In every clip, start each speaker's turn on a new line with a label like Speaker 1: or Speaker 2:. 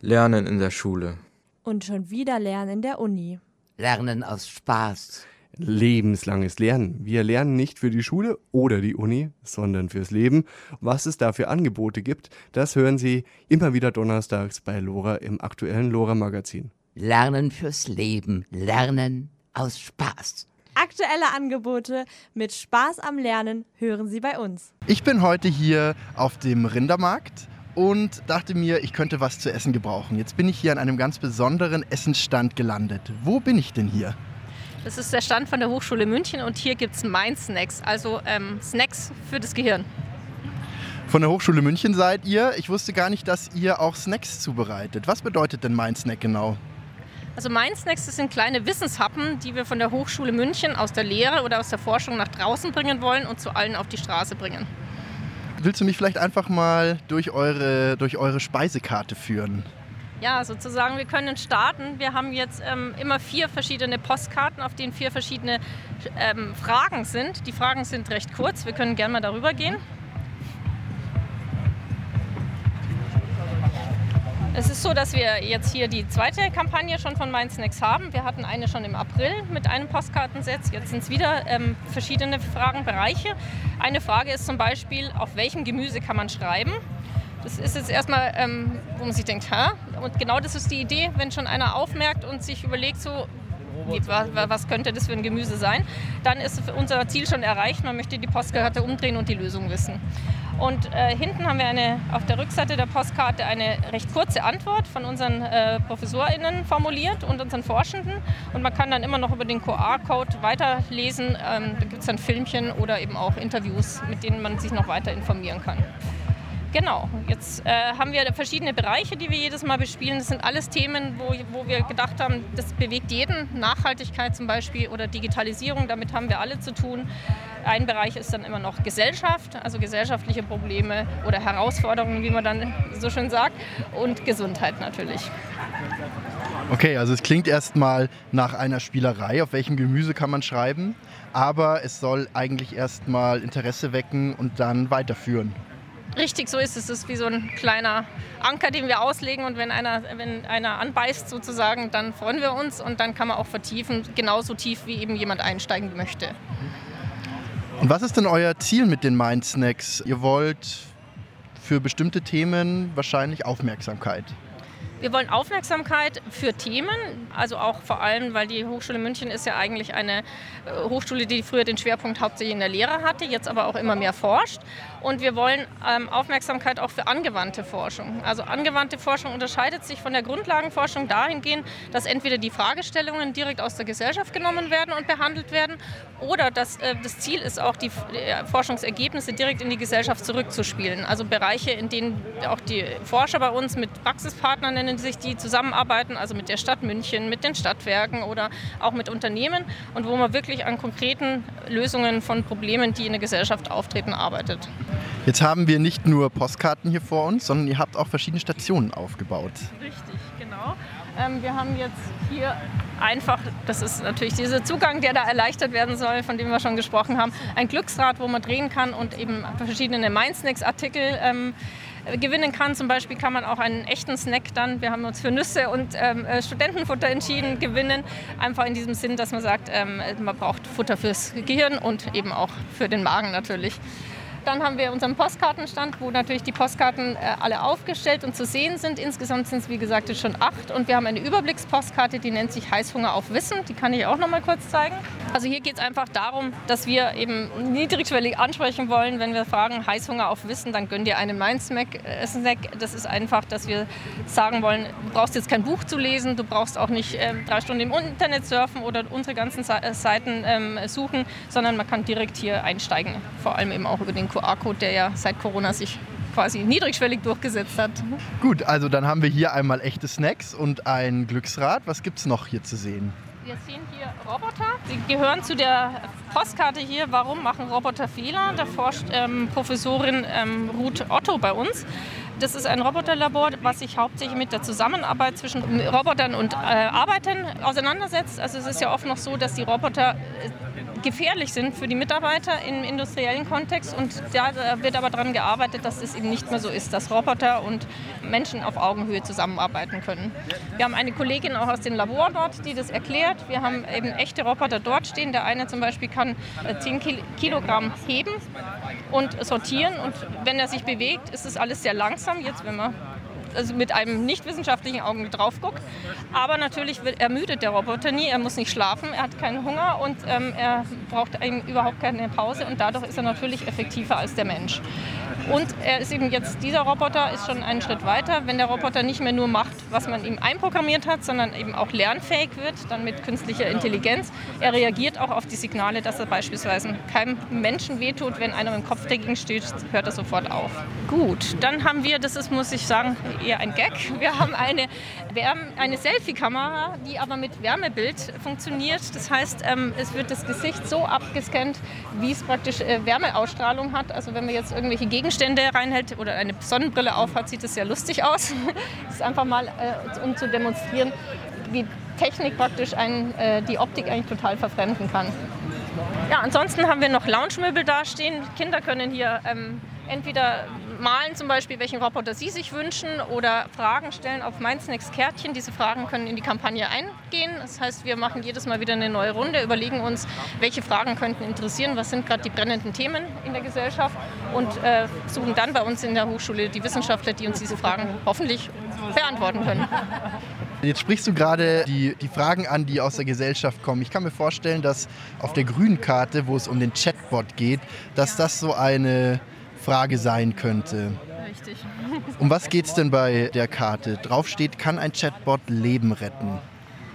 Speaker 1: Lernen in der Schule.
Speaker 2: Und schon wieder Lernen in der Uni.
Speaker 3: Lernen aus Spaß.
Speaker 4: Lebenslanges Lernen. Wir lernen nicht für die Schule oder die Uni, sondern fürs Leben. Was es da für Angebote gibt, das hören Sie immer wieder donnerstags bei Lora im aktuellen Lora Magazin.
Speaker 3: Lernen fürs Leben. Lernen aus Spaß.
Speaker 2: Aktuelle Angebote mit Spaß am Lernen hören Sie bei uns.
Speaker 5: Ich bin heute hier auf dem Rindermarkt und dachte mir, ich könnte was zu essen gebrauchen. Jetzt bin ich hier an einem ganz besonderen Essensstand gelandet. Wo bin ich denn hier?
Speaker 6: Das ist der Stand von der Hochschule München und hier gibt es Mind Snacks, also ähm, Snacks für das Gehirn.
Speaker 5: Von der Hochschule München seid ihr. Ich wusste gar nicht, dass ihr auch Snacks zubereitet. Was bedeutet denn Mind Snack genau?
Speaker 6: Also Mind Snacks, das sind kleine Wissenshappen, die wir von der Hochschule München aus der Lehre oder aus der Forschung nach draußen bringen wollen und zu allen auf die Straße bringen.
Speaker 5: Willst du mich vielleicht einfach mal durch eure, durch eure Speisekarte führen?
Speaker 6: Ja, sozusagen, wir können starten. Wir haben jetzt ähm, immer vier verschiedene Postkarten, auf denen vier verschiedene ähm, Fragen sind. Die Fragen sind recht kurz, wir können gerne mal darüber gehen. Es ist so, dass wir jetzt hier die zweite Kampagne schon von Mind Snacks haben. Wir hatten eine schon im April mit einem Postkartensetz. Jetzt sind es wieder ähm, verschiedene Fragenbereiche. Eine Frage ist zum Beispiel, auf welchem Gemüse kann man schreiben? Das ist jetzt erstmal, ähm, wo man sich denkt, hä? Und genau das ist die Idee, wenn schon einer aufmerkt und sich überlegt, so, was könnte das für ein Gemüse sein, dann ist unser Ziel schon erreicht. Man möchte die Postkarte umdrehen und die Lösung wissen. Und äh, hinten haben wir eine, auf der Rückseite der Postkarte eine recht kurze Antwort von unseren äh, ProfessorInnen formuliert und unseren Forschenden. Und man kann dann immer noch über den QR-Code weiterlesen. Ähm, da gibt es dann Filmchen oder eben auch Interviews, mit denen man sich noch weiter informieren kann. Genau, jetzt äh, haben wir verschiedene Bereiche, die wir jedes Mal bespielen. Das sind alles Themen, wo, wo wir gedacht haben, das bewegt jeden. Nachhaltigkeit zum Beispiel oder Digitalisierung, damit haben wir alle zu tun. Ein Bereich ist dann immer noch Gesellschaft, also gesellschaftliche Probleme oder Herausforderungen, wie man dann so schön sagt, und Gesundheit natürlich.
Speaker 5: Okay, also es klingt erstmal nach einer Spielerei, auf welchem Gemüse kann man schreiben, aber es soll eigentlich erstmal Interesse wecken und dann weiterführen.
Speaker 6: Richtig, so ist es. Es ist wie so ein kleiner Anker, den wir auslegen und wenn einer, wenn einer anbeißt sozusagen, dann freuen wir uns und dann kann man auch vertiefen, genauso tief wie eben jemand einsteigen möchte.
Speaker 5: Und was ist denn euer Ziel mit den Mind Snacks? Ihr wollt für bestimmte Themen wahrscheinlich Aufmerksamkeit.
Speaker 6: Wir wollen Aufmerksamkeit für Themen, also auch vor allem, weil die Hochschule München ist ja eigentlich eine äh, Hochschule, die früher den Schwerpunkt hauptsächlich in der Lehre hatte, jetzt aber auch immer mehr forscht. Und wir wollen ähm, Aufmerksamkeit auch für angewandte Forschung. Also angewandte Forschung unterscheidet sich von der Grundlagenforschung dahingehend, dass entweder die Fragestellungen direkt aus der Gesellschaft genommen werden und behandelt werden oder dass äh, das Ziel ist auch, die äh, Forschungsergebnisse direkt in die Gesellschaft zurückzuspielen. Also Bereiche, in denen auch die Forscher bei uns mit Praxispartnern nennen sich die zusammenarbeiten, also mit der Stadt München, mit den Stadtwerken oder auch mit Unternehmen und wo man wirklich an konkreten Lösungen von Problemen, die in der Gesellschaft auftreten, arbeitet.
Speaker 5: Jetzt haben wir nicht nur Postkarten hier vor uns, sondern ihr habt auch verschiedene Stationen aufgebaut.
Speaker 6: Richtig, genau. Ähm, wir haben jetzt hier einfach, das ist natürlich dieser Zugang, der da erleichtert werden soll, von dem wir schon gesprochen haben, ein Glücksrad, wo man drehen kann und eben verschiedene Mindsnacks-Artikel ähm, gewinnen kann. Zum Beispiel kann man auch einen echten Snack dann, wir haben uns für Nüsse und ähm, äh, Studentenfutter entschieden, gewinnen. Einfach in diesem Sinn, dass man sagt, ähm, man braucht Futter fürs Gehirn und eben auch für den Magen natürlich. Dann haben wir unseren Postkartenstand, wo natürlich die Postkarten äh, alle aufgestellt und zu sehen sind. Insgesamt sind es, wie gesagt, schon acht. Und wir haben eine Überblickspostkarte, die nennt sich Heißhunger auf Wissen. Die kann ich auch noch mal kurz zeigen. Also hier geht es einfach darum, dass wir eben niedrigschwellig ansprechen wollen. Wenn wir fragen Heißhunger auf Wissen, dann gönn dir einen Mindsnack. Äh, das ist einfach, dass wir sagen wollen, du brauchst jetzt kein Buch zu lesen, du brauchst auch nicht äh, drei Stunden im Internet surfen oder unsere ganzen äh, Seiten ähm, suchen, sondern man kann direkt hier einsteigen. Vor allem eben auch über den QR-Code, der ja seit Corona sich quasi niedrigschwellig durchgesetzt hat.
Speaker 5: Gut, also dann haben wir hier einmal echte Snacks und ein Glücksrad. Was gibt es noch hier zu sehen?
Speaker 6: Wir sehen hier Roboter. Sie gehören zu der Postkarte hier. Warum machen Roboter Fehler? Da forscht ähm, Professorin ähm, Ruth Otto bei uns. Das ist ein Roboterlabor, was sich hauptsächlich mit der Zusammenarbeit zwischen Robotern und äh, Arbeitern auseinandersetzt. Also es ist ja oft noch so, dass die Roboter äh, gefährlich sind für die Mitarbeiter im industriellen Kontext. Und da wird aber daran gearbeitet, dass es eben nicht mehr so ist, dass Roboter und Menschen auf Augenhöhe zusammenarbeiten können. Wir haben eine Kollegin auch aus dem Labor dort, die das erklärt. Wir haben eben echte Roboter dort stehen. Der eine zum Beispiel kann 10 äh, Kilogramm heben und sortieren. Und wenn er sich bewegt, ist es alles sehr langsam. Jetzt, wenn man also mit einem nicht wissenschaftlichen Auge drauf guckt. Aber natürlich ermüdet der Roboter nie, er muss nicht schlafen, er hat keinen Hunger und ähm, er braucht überhaupt keine Pause und dadurch ist er natürlich effektiver als der Mensch. Und er ist eben jetzt, dieser Roboter ist schon einen Schritt weiter. Wenn der Roboter nicht mehr nur macht, was man ihm einprogrammiert hat, sondern eben auch lernfähig wird, dann mit künstlicher Intelligenz. Er reagiert auch auf die Signale, dass er beispielsweise keinem Menschen wehtut. Wenn einer dem Kopf dagegen steht, hört er sofort auf. Gut, dann haben wir, das ist, muss ich sagen, eher ein Gag. Wir haben eine, eine Selfie-Kamera, die aber mit Wärmebild funktioniert. Das heißt, ähm, es wird das Gesicht so abgescannt, wie es praktisch äh, Wärmeausstrahlung hat. Also wenn man jetzt irgendwelche Gegenstände reinhält oder eine Sonnenbrille aufhat, sieht das sehr lustig aus. das ist einfach mal, äh, um zu demonstrieren, wie Technik praktisch einen, äh, die Optik eigentlich total verfremden kann. Ja, ansonsten haben wir noch Lounge-Möbel dastehen. Kinder können hier ähm, entweder malen zum Beispiel, welchen Roboter sie sich wünschen oder Fragen stellen auf Next Kärtchen. Diese Fragen können in die Kampagne eingehen. Das heißt, wir machen jedes Mal wieder eine neue Runde, überlegen uns, welche Fragen könnten interessieren, was sind gerade die brennenden Themen in der Gesellschaft und äh, suchen dann bei uns in der Hochschule die Wissenschaftler, die uns diese Fragen hoffentlich beantworten können.
Speaker 5: Jetzt sprichst du gerade die, die Fragen an, die aus der Gesellschaft kommen. Ich kann mir vorstellen, dass auf der grünen Karte, wo es um den Chatbot geht, dass das so eine Frage sein könnte.
Speaker 6: Richtig.
Speaker 5: Um was geht es denn bei der Karte? Drauf steht, kann ein Chatbot Leben retten?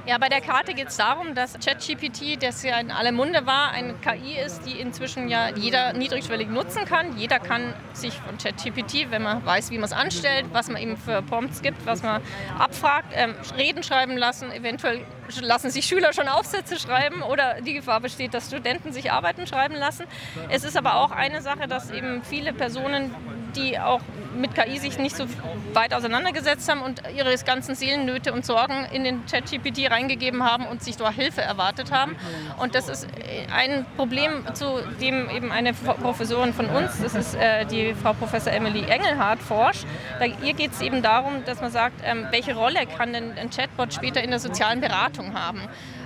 Speaker 6: Ja, bei der Karte geht es darum, dass ChatGPT, das ja in aller Munde war, eine KI ist, die inzwischen ja jeder niedrigschwellig nutzen kann. Jeder kann sich von ChatGPT, wenn man weiß, wie man es anstellt, was man ihm für Prompts gibt, was man abfragt, ähm, Reden schreiben lassen. Eventuell lassen sich Schüler schon Aufsätze schreiben oder die Gefahr besteht, dass Studenten sich Arbeiten schreiben lassen. Es ist aber auch eine Sache, dass eben viele Personen, die auch mit KI sich nicht so weit auseinandergesetzt haben und ihre ganzen Seelennöte und Sorgen in den ChatGPT reingegeben haben und sich dort Hilfe erwartet haben. Und das ist ein Problem, zu dem eben eine Professorin von uns, das ist äh, die Frau Professor Emily Engelhardt, forscht. Da, ihr geht es eben darum, dass man sagt, ähm, welche Rolle kann denn ein Chatbot später in der sozialen Beratung haben?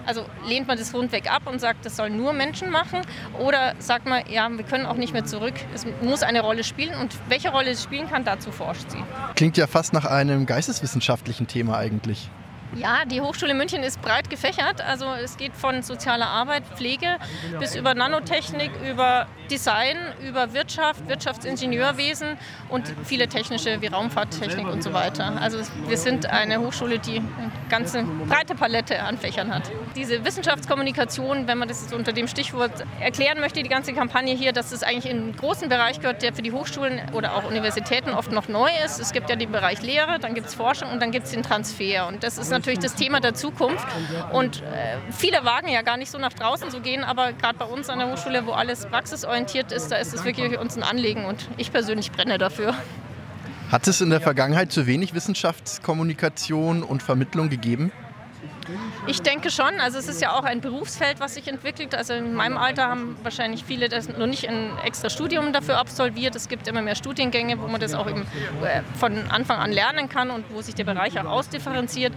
Speaker 6: Also lehnt man das rundweg ab und sagt, das sollen nur Menschen machen? Oder sagt man, ja, wir können auch nicht mehr zurück, es muss eine Rolle spielen und welche Rolle es spielen kann, dazu forscht sie.
Speaker 5: Klingt ja fast nach einem geisteswissenschaftlichen Thema eigentlich.
Speaker 6: Ja, die Hochschule München ist breit gefächert. Also es geht von sozialer Arbeit, Pflege bis über Nanotechnik, über Design, über Wirtschaft, Wirtschaftsingenieurwesen und viele technische wie Raumfahrttechnik und so weiter. Also wir sind eine Hochschule, die eine ganze breite Palette an Fächern hat. Diese Wissenschaftskommunikation, wenn man das unter dem Stichwort erklären möchte, die ganze Kampagne hier, dass es eigentlich in einen großen Bereich gehört, der für die Hochschulen oder auch Universitäten oft noch neu ist. Es gibt ja den Bereich Lehre, dann gibt es Forschung und dann gibt es den Transfer. Und das ist natürlich das Thema der Zukunft. Und äh, viele wagen ja gar nicht so nach draußen zu gehen, aber gerade bei uns an der Hochschule, wo alles praxisorientiert ist, da ist es wirklich uns ein Anliegen und ich persönlich brenne dafür.
Speaker 5: Hat es in der Vergangenheit zu wenig Wissenschaftskommunikation und Vermittlung gegeben?
Speaker 6: Ich denke schon. Also es ist ja auch ein Berufsfeld, was sich entwickelt. Also in meinem Alter haben wahrscheinlich viele das noch nicht ein extra Studium dafür absolviert. Es gibt immer mehr Studiengänge, wo man das auch eben äh, von Anfang an lernen kann und wo sich der Bereich auch ausdifferenziert.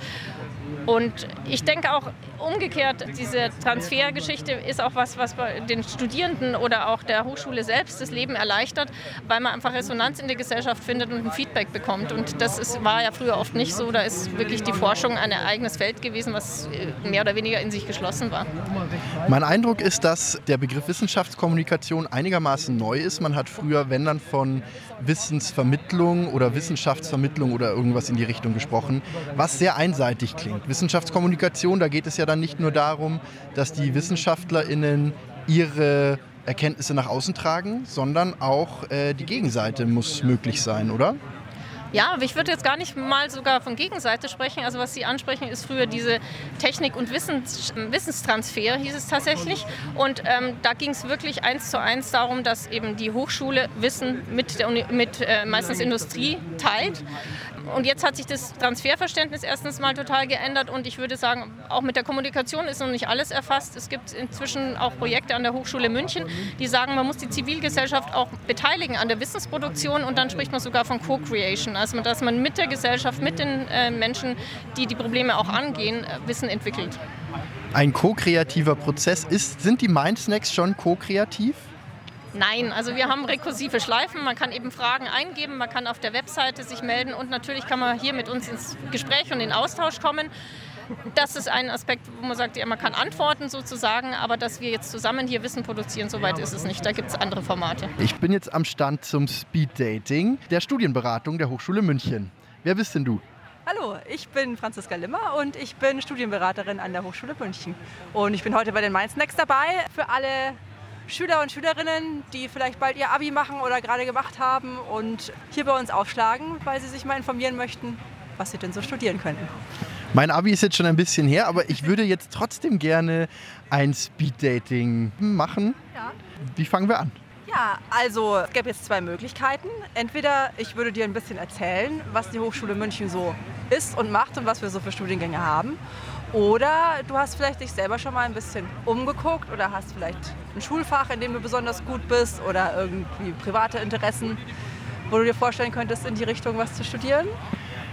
Speaker 6: Und ich denke auch umgekehrt, diese Transfergeschichte ist auch was, was den Studierenden oder auch der Hochschule selbst das Leben erleichtert, weil man einfach Resonanz in der Gesellschaft findet und ein Feedback bekommt. Und das ist, war ja früher oft nicht so. Da ist wirklich die Forschung ein eigenes Feld gewesen, was äh, mehr oder weniger in sich geschlossen war.
Speaker 5: Mein Eindruck ist, dass der Begriff Wissenschaftskommunikation einigermaßen neu ist. Man hat früher, wenn dann von Wissensvermittlung oder Wissenschaftsvermittlung oder irgendwas in die Richtung gesprochen, was sehr einseitig klingt. Wissenschaftskommunikation, da geht es ja dann nicht nur darum, dass die WissenschaftlerInnen ihre Erkenntnisse nach außen tragen, sondern auch äh, die Gegenseite muss möglich sein, oder?
Speaker 6: Ja, aber ich würde jetzt gar nicht mal sogar von Gegenseite sprechen. Also was Sie ansprechen, ist früher diese Technik- und Wissens Wissenstransfer, hieß es tatsächlich. Und ähm, da ging es wirklich eins zu eins darum, dass eben die Hochschule Wissen mit, der Uni mit äh, meistens Industrie teilt Und jetzt hat sich das Transferverständnis erstens mal total geändert und ich würde sagen, auch mit der Kommunikation ist noch nicht alles erfasst. Es gibt inzwischen auch Projekte an der Hochschule München, die sagen, man muss die Zivilgesellschaft auch beteiligen an der Wissensproduktion und dann spricht man sogar von Co-Creation, also dass man mit der Gesellschaft, mit den äh, Menschen, die die Probleme auch angehen, äh, Wissen entwickelt.
Speaker 5: Ein ko-kreativer Prozess ist, sind die Mindsnacks schon ko-kreativ?
Speaker 6: Nein, also wir haben rekursive Schleifen. Man kann eben Fragen eingeben, man kann auf der Webseite sich melden und natürlich kann man hier mit uns ins Gespräch und in den Austausch kommen. Das ist ein Aspekt, wo man sagt, ja, man kann antworten sozusagen, aber dass wir jetzt zusammen hier Wissen produzieren, soweit ist es nicht. Da gibt es andere Formate.
Speaker 5: Ich bin jetzt am Stand zum Speed Dating der Studienberatung der Hochschule München. Wer bist denn du?
Speaker 1: Hallo, ich bin Franziska Limmer und ich bin Studienberaterin an der Hochschule München. Und ich bin heute bei den Mainz Next dabei für alle Schüler und Schülerinnen, die vielleicht bald ihr Abi machen oder gerade gemacht haben und hier bei uns aufschlagen, weil sie sich mal informieren möchten, was sie denn so studieren könnten.
Speaker 5: Mein Abi ist jetzt schon ein bisschen her, aber ich würde jetzt trotzdem gerne ein Speeddating machen.
Speaker 1: Ja.
Speaker 5: Wie fangen wir an?
Speaker 1: Ja, also es gäbe jetzt zwei Möglichkeiten. Entweder ich würde dir ein bisschen erzählen, was die Hochschule München so ist und macht und was wir so für Studiengänge haben. Oder du hast vielleicht dich selber schon mal ein bisschen umgeguckt oder hast vielleicht ein Schulfach, in dem du besonders gut bist oder irgendwie private Interessen, wo du dir vorstellen könntest, in die Richtung was zu studieren.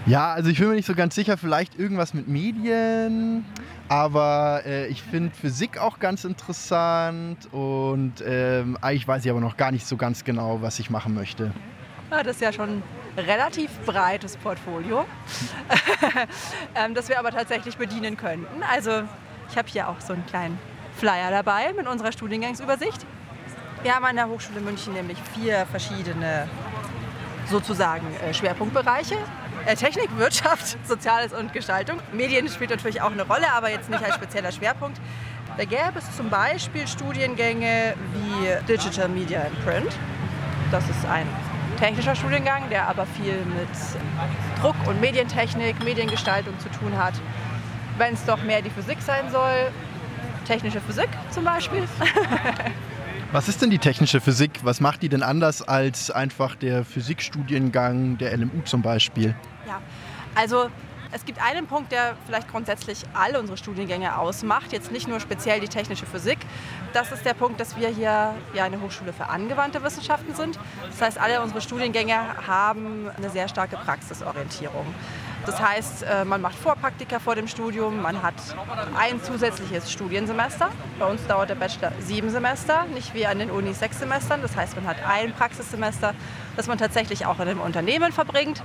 Speaker 5: Ja, also ich bin mir nicht so ganz sicher, vielleicht irgendwas mit Medien, aber äh, ich finde Physik auch ganz interessant und ähm, eigentlich weiß ich aber noch gar nicht so ganz genau, was ich machen möchte.
Speaker 1: Ja, das ist ja schon relativ breites Portfolio, ähm, das wir aber tatsächlich bedienen könnten. Also ich habe hier auch so einen kleinen Flyer dabei mit unserer Studiengangsübersicht. Wir haben an der Hochschule München nämlich vier verschiedene sozusagen äh, Schwerpunktbereiche. Äh, Technik, Wirtschaft, Soziales und Gestaltung. Medien spielt natürlich auch eine Rolle, aber jetzt nicht als spezieller Schwerpunkt. Da gäbe es zum Beispiel Studiengänge wie Digital Media and Print. Das ist ein technischer Studiengang, der aber viel mit Druck- und Medientechnik, Mediengestaltung zu tun hat. Wenn es doch mehr die Physik sein soll, technische Physik zum Beispiel.
Speaker 5: Was ist denn die technische Physik? Was macht die denn anders als einfach der Physikstudiengang der LMU zum Beispiel?
Speaker 1: Ja, also es gibt einen Punkt, der vielleicht grundsätzlich alle unsere Studiengänge ausmacht, jetzt nicht nur speziell die technische Physik. Das ist der Punkt, dass wir hier ja eine Hochschule für angewandte Wissenschaften sind. Das heißt, alle unsere Studiengänge haben eine sehr starke Praxisorientierung. Das heißt, äh, man macht Vorpraktika vor dem Studium, man hat ein zusätzliches Studiensemester. Bei uns dauert der Bachelor sieben Semester, nicht wie an den Unis sechs Semestern. Das heißt, man hat ein Praxissemester, das man tatsächlich auch in einem Unternehmen verbringt.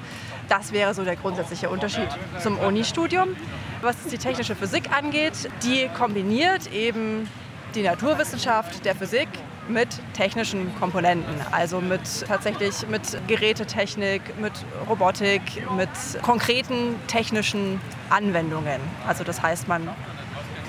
Speaker 1: Das wäre so der grundsätzliche Unterschied zum Unistudium. Was die technische Physik angeht, die kombiniert eben die Naturwissenschaft der Physik mit technischen Komponenten, also mit tatsächlich mit Gerätetechnik, mit Robotik, mit konkreten technischen Anwendungen. Also das heißt, man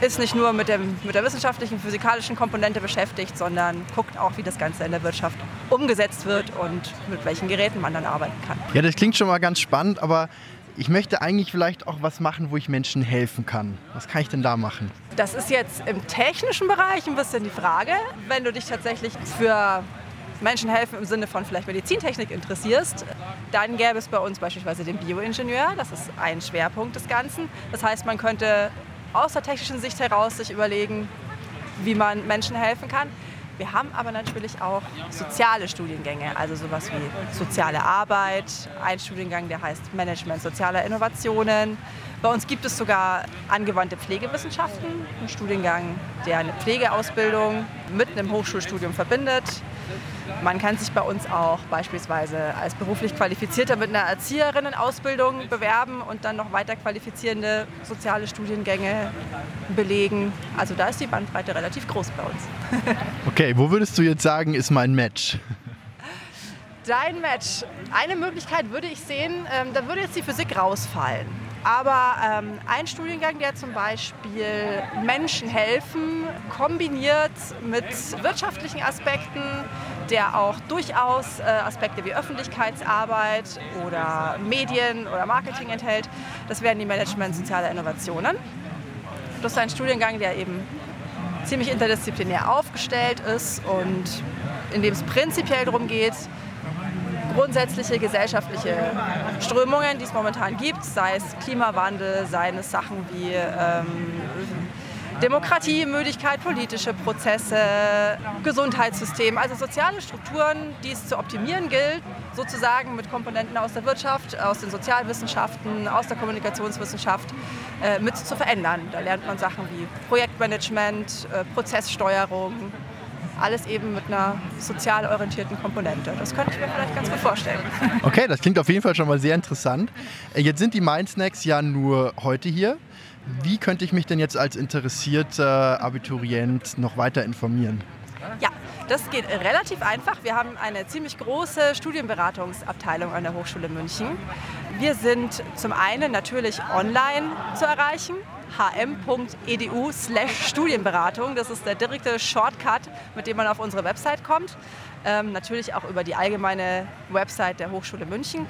Speaker 1: ist nicht nur mit, dem, mit der wissenschaftlichen, physikalischen Komponente beschäftigt, sondern guckt auch, wie das Ganze in der Wirtschaft umgesetzt wird und mit welchen Geräten man dann arbeiten kann.
Speaker 5: Ja, das klingt schon mal ganz spannend, aber ich möchte eigentlich vielleicht auch was machen, wo ich Menschen helfen kann. Was kann ich denn da machen?
Speaker 1: Das ist jetzt im technischen Bereich ein bisschen die Frage. Wenn du dich tatsächlich für Menschen helfen im Sinne von vielleicht Medizintechnik interessierst, dann gäbe es bei uns beispielsweise den Bioingenieur. Das ist ein Schwerpunkt des Ganzen. Das heißt, man könnte aus der technischen Sicht heraus sich überlegen, wie man Menschen helfen kann. Wir haben aber natürlich auch soziale Studiengänge, also sowas wie soziale Arbeit, ein Studiengang, der heißt Management sozialer Innovationen. Bei uns gibt es sogar angewandte Pflegewissenschaften, einen Studiengang, der eine Pflegeausbildung mit einem Hochschulstudium verbindet. Man kann sich bei uns auch beispielsweise als beruflich Qualifizierter mit einer Erzieherinnenausbildung bewerben und dann noch weiter qualifizierende soziale Studiengänge belegen. Also da ist die Bandbreite relativ groß bei uns.
Speaker 5: okay, wo würdest du jetzt sagen, ist mein Match?
Speaker 1: Dein Match. Eine Möglichkeit würde ich sehen, ähm, da würde jetzt die Physik rausfallen. Aber ähm, ein Studiengang, der zum Beispiel Menschen helfen, kombiniert mit wirtschaftlichen Aspekten, der auch durchaus äh, Aspekte wie Öffentlichkeitsarbeit oder Medien oder Marketing enthält, das wären die Management sozialer Innovationen. Das ist ein Studiengang, der eben ziemlich interdisziplinär aufgestellt ist und in dem es prinzipiell darum geht, grundsätzliche gesellschaftliche Strömungen, die es momentan gibt, sei es Klimawandel, seien es Sachen wie ähm, Demokratie, Müdigkeit, politische Prozesse, Gesundheitssystem, also soziale Strukturen, die es zu optimieren gilt, sozusagen mit Komponenten aus der Wirtschaft, aus den Sozialwissenschaften, aus der Kommunikationswissenschaft äh, mit zu verändern. Da lernt man Sachen wie Projektmanagement, äh, Prozesssteuerung, alles eben mit einer sozial orientierten Komponente. Das könnte ich mir vielleicht ganz gut vorstellen.
Speaker 5: Okay, das klingt auf jeden Fall schon mal sehr interessant. Äh, jetzt sind die Mindsnacks ja nur heute hier. Wie könnte ich mich denn jetzt als interessierter Abiturient noch weiter informieren?
Speaker 1: Ja, das geht relativ einfach. Wir haben eine ziemlich große Studienberatungsabteilung an der Hochschule München. Wir sind zum einen natürlich online zu erreichen hm.edu slash Studienberatung. Das ist der direkte Shortcut, mit dem man auf unsere Website kommt. Ähm, natürlich auch über die allgemeine Website der Hochschule München.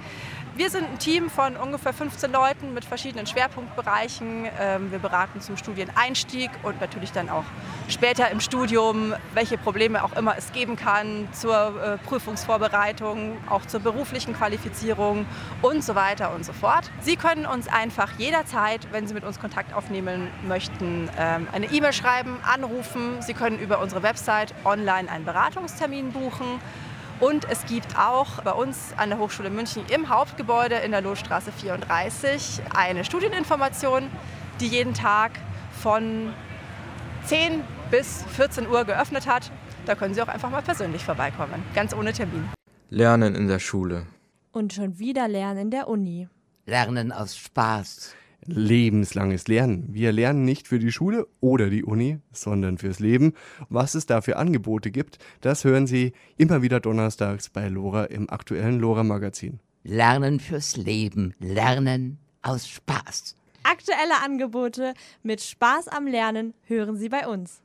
Speaker 1: Wir sind ein Team von ungefähr 15 Leuten mit verschiedenen Schwerpunktbereichen. Ähm, wir beraten zum Studieneinstieg und natürlich dann auch später im Studium, welche Probleme auch immer es geben kann, zur äh, Prüfungsvorbereitung, auch zur beruflichen Qualifizierung und so weiter und so fort. Sie können uns einfach jederzeit, wenn Sie mit uns Kontakt aufnehmen möchten, ähm, eine E-Mail schreiben, anrufen. Sie können über unsere Website online einen Beratungstermin buchen. Und es gibt auch bei uns an der Hochschule München im Hauptgebäude in der Lotstraße 34 eine Studieninformation, die jeden Tag von 10 bis 14 Uhr geöffnet hat. Da können Sie auch einfach mal persönlich vorbeikommen, ganz ohne Termin.
Speaker 7: Lernen in der Schule.
Speaker 2: Und schon wieder lernen in der Uni.
Speaker 3: Lernen aus Spaß.
Speaker 4: Lebenslanges Lernen. Wir lernen nicht für die Schule oder die Uni, sondern fürs Leben. Was es da für Angebote gibt, das hören Sie immer wieder donnerstags bei Lora im aktuellen Lora Magazin.
Speaker 3: Lernen fürs Leben. Lernen aus Spaß.
Speaker 2: Aktuelle Angebote mit Spaß am Lernen hören Sie bei uns.